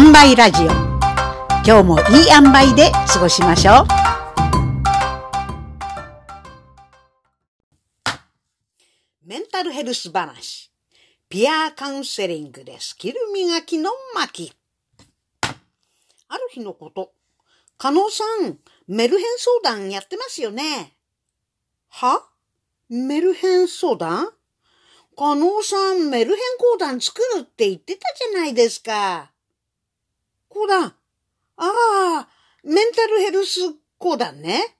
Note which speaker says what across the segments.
Speaker 1: 塩梅ラジオ。今日もいい塩梅で過ごしましょう。メンタルヘルス話。ピアーカウンセリングでスキル磨きの巻。ある日のこと。加納さんメルヘン相談やってますよね。は？メルヘン相談？加納さん、メルヘン講談作るって言ってたじゃないですか。講談。ああ、メンタルヘルス講談ね。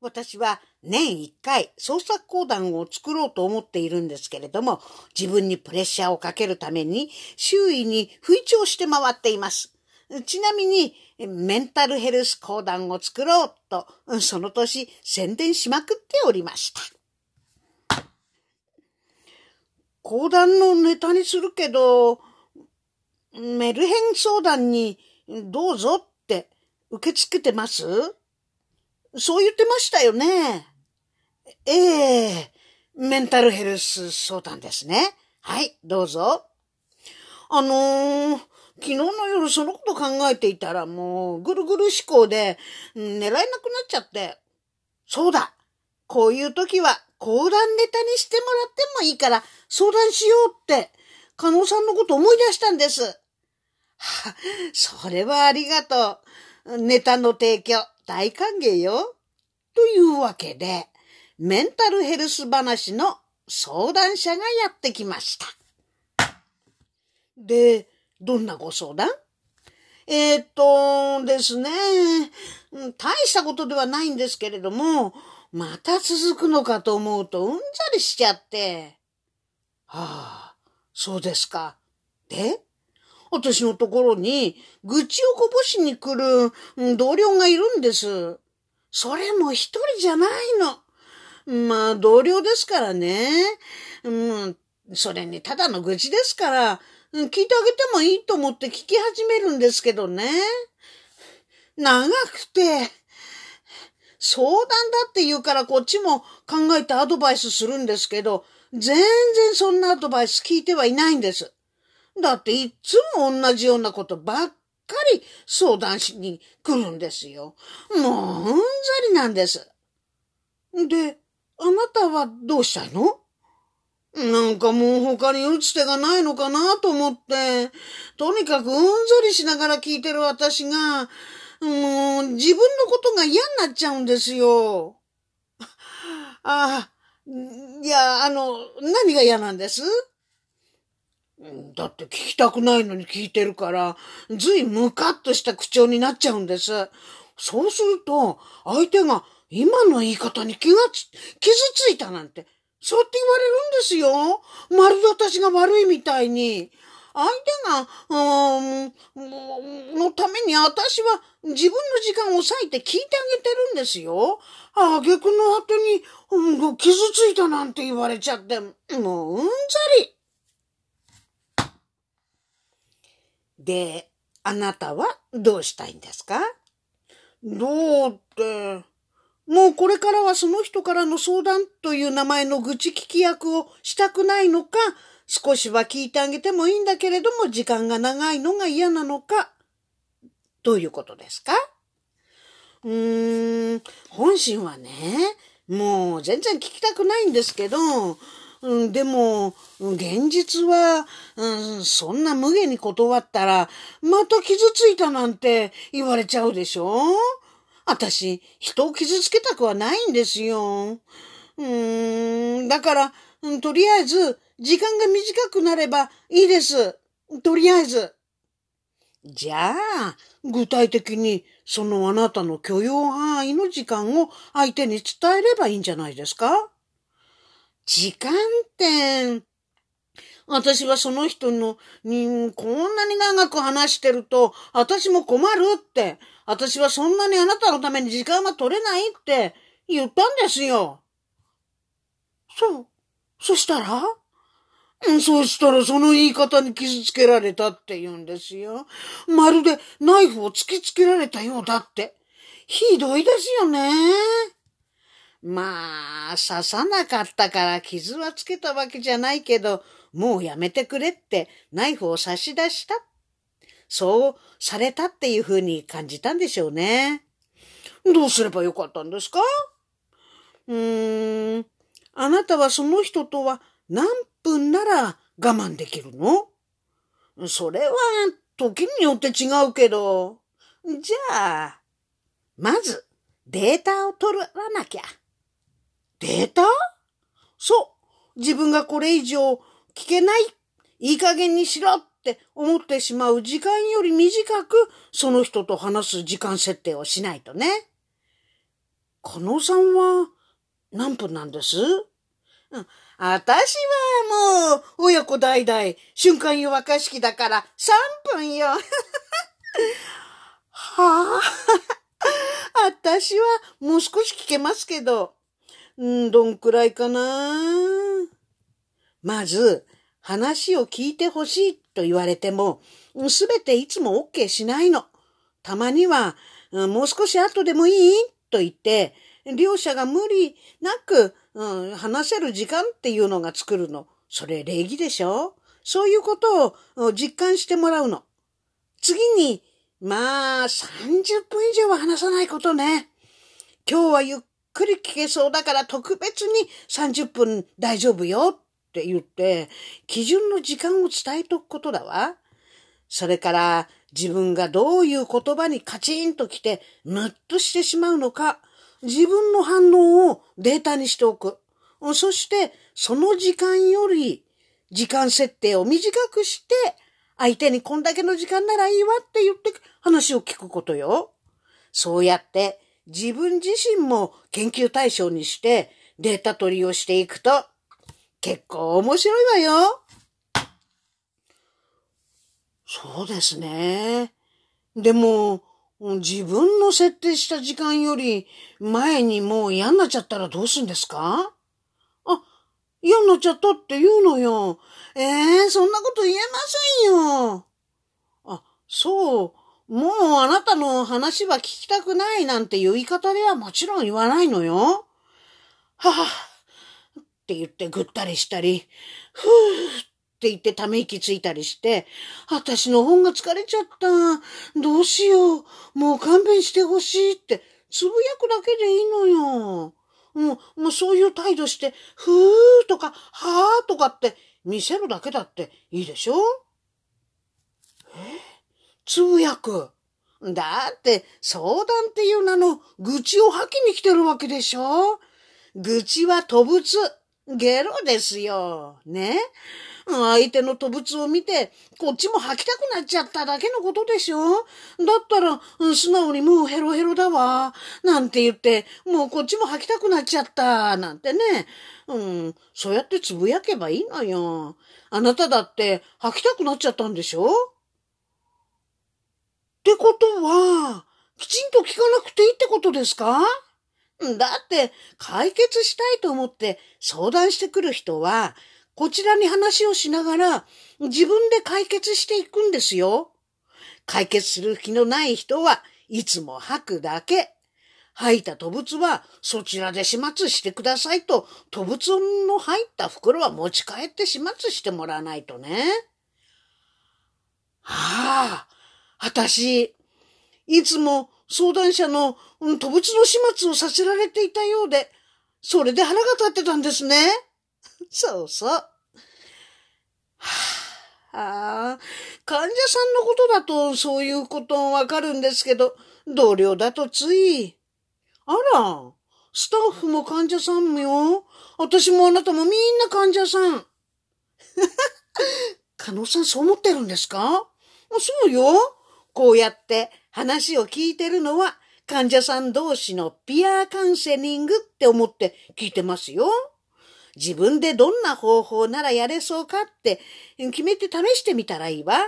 Speaker 1: 私は年一回創作講談を作ろうと思っているんですけれども、自分にプレッシャーをかけるために周囲に吹聴して回っています。ちなみに、メンタルヘルス講談を作ろうと、その年宣伝しまくっておりました。講談のネタにするけど、メルヘン相談にどうぞって受け付けてます？そう言ってましたよね。ええメンタルヘルス相談ですね。はい、どうぞ。あのー、昨日の夜そのこと考えていたらもうぐるぐる思考で狙えなくなっちゃって。そうだ。こういう時は講談ネタにしてもらってもいいから相談しようって、加納さんのこと思い出したんです。それはありがとう。ネタの提供、大歓迎よ。というわけで、メンタルヘルス話の相談者がやってきました。で、どんなご相談？えー、っとですね、大したことではないんですけれども、また続くのかと思うとうんざりしちゃって。はあ、そうですか。で？私のところに愚痴をこぼしに来る同僚がいるんです。それも一人じゃないの。まあ、同僚ですからね。うん、それにただの愚痴ですから、聞いてあげてもいいと思って聞き始めるんですけどね。長くて、相談だって言うからこっちも考えてアドバイスするんですけど、全然そんなアドバイス聞いてはいないんです。だっていつも同じようなことばっかり相談しに来るんですよ。もううんざりなんです。で、あなたはどうしたいの？なんかもう他に打つ手がないのかなと思って、とにかくうんざりしながら聞いてる私が、もう、自分のことが嫌になっちゃうんですよ。ああ、いや、あの、何が嫌なんです？だって聞きたくないのに聞いてるから、ずいムカッとした口調になっちゃうんです。そうすると、相手が今の言い方に気がつ、傷ついたなんて、そうって言われるんですよ。まるで私が悪いみたいに。相手が、うん、のために私は自分の時間を割いて聞いてあげてるんですよ。あげくの果てに、うん、傷ついたなんて言われちゃって、もううんざり。で、あなたはどうしたいんですか？どうって、もうこれからはその人からの相談という名前の愚痴聞き役をしたくないのか、少しは聞いてあげてもいいんだけれども、時間が長いのが嫌なのか、どういうことですか？うーん、本心はね、もう全然聞きたくないんですけど、うん、でも、現実は、うん、そんな無限に断ったら、また傷ついたなんて言われちゃうでしょ？私、人を傷つけたくはないんですよ。うん、だから、とりあえず、時間が短くなればいいです。とりあえず。じゃあ、具体的にそのあなたの許容範囲の時間を相手に伝えればいいんじゃないですか？時間って、私はその人のにこんなに長く話してると私も困るって、私はそんなにあなたのために時間は取れないって言ったんですよ。そう。そしたらそうしたらその言い方に傷つけられたって言うんですよ。まるでナイフを突きつけられたようだって。ひどいですよね。まあ、刺さなかったから傷はつけたわけじゃないけど、もうやめてくれってナイフを差し出した。そうされたっていうふうに感じたんでしょうね。どうすればよかったんですか？うーん、あなたはその人とは何分なら我慢できるの？それは時によって違うけど。じゃあ、まずデータを取らなきゃ。データ？そう。自分がこれ以上聞けない。いい加減にしろって思ってしまう時間より短くその人と話す時間設定をしないとね。このさんは何分なんです？うん私はもう親子代々瞬間湯沸かし器だから3分よ。はあ。私はもう少し聞けますけど、んどんくらいかな。まず、話を聞いてほしいと言われても、すべていつも OK しないの。たまには、もう少し後でもいいと言って、両者が無理なく、うん、話せる時間っていうのが作るの。それ礼儀でしょそういうことを実感してもらうの。次に、まあ、30分以上は話さないことね。今日はゆっくり聞けそうだから特別に30分大丈夫よって言って、基準の時間を伝えとくことだわ。それから自分がどういう言葉にカチンと来てムッとしてしまうのか、自分の反応をデータにしておく。そしてその時間より時間設定を短くして相手にこんだけの時間ならいいわって言って話を聞くことよ。そうやって自分自身も研究対象にしてデータ取りをしていくと結構面白いわよ。そうですね。でも、自分の設定した時間より前にもう嫌になっちゃったらどうすんですか？あ、嫌になっちゃったって言うのよ。ええー、そんなこと言えませんよ。あ、そう。もうあなたの話は聞きたくないなんていう言い方ではもちろん言わないのよ。はぁ、って言ってぐったりしたり、ふぅって言ってため息ついたりして、私の本が疲れちゃった。どうしよう。もう勘弁してほしいって、つぶやくだけでいいのよ。もう、もうそういう態度して、ふーとか、はーとかって見せるだけだっていいでしょ？つぶやく。だって相談っていう名の愚痴を吐きに来てるわけでしょ？愚痴は吐物。ゲロですよ。ね？相手の吐物を見て、こっちも吐きたくなっちゃっただけのことでしょ？だったら、素直にもうヘロヘロだわ。なんて言って、もうこっちも吐きたくなっちゃった。なんてね。うん、そうやってつぶやけばいいのよ。あなただって吐きたくなっちゃったんでしょ？ってことは、きちんと聞かなくていいってことですか？だって、解決したいと思って相談してくる人は、こちらに話をしながら自分で解決していくんですよ。解決する気のない人はいつも吐くだけ。吐いた吐物はそちらで始末してくださいと、吐物の入った袋は持ち帰って始末してもらわないとね。はあ、私、いつも相談者のうん吐物の始末をさせられていたようで、それで腹が立ってたんですね。そうそう。はあ、患者さんのことだとそういうことわかるんですけど、同僚だとつい。あら、スタッフも患者さんもよ。私もあなたもみんな患者さん。加納さんそう思ってるんですか？そうよ。こうやって話を聞いてるのは患者さん同士のピアーカウンセリングって思って聞いてますよ。自分でどんな方法ならやれそうかって決めて試してみたらいいわ。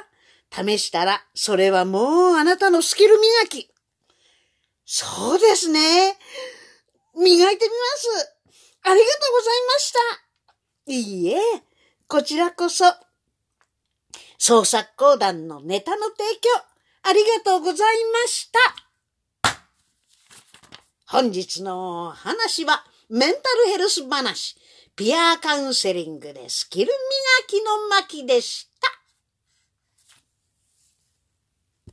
Speaker 1: 試したら、それはもうあなたのスキル磨き。そうですね。磨いてみます。ありがとうございました。いいえ、こちらこそ。創作講談のネタの提供、ありがとうございました。本日の話は、メンタルヘルス話、ピアーカウンセリングでスキル磨きの巻でした。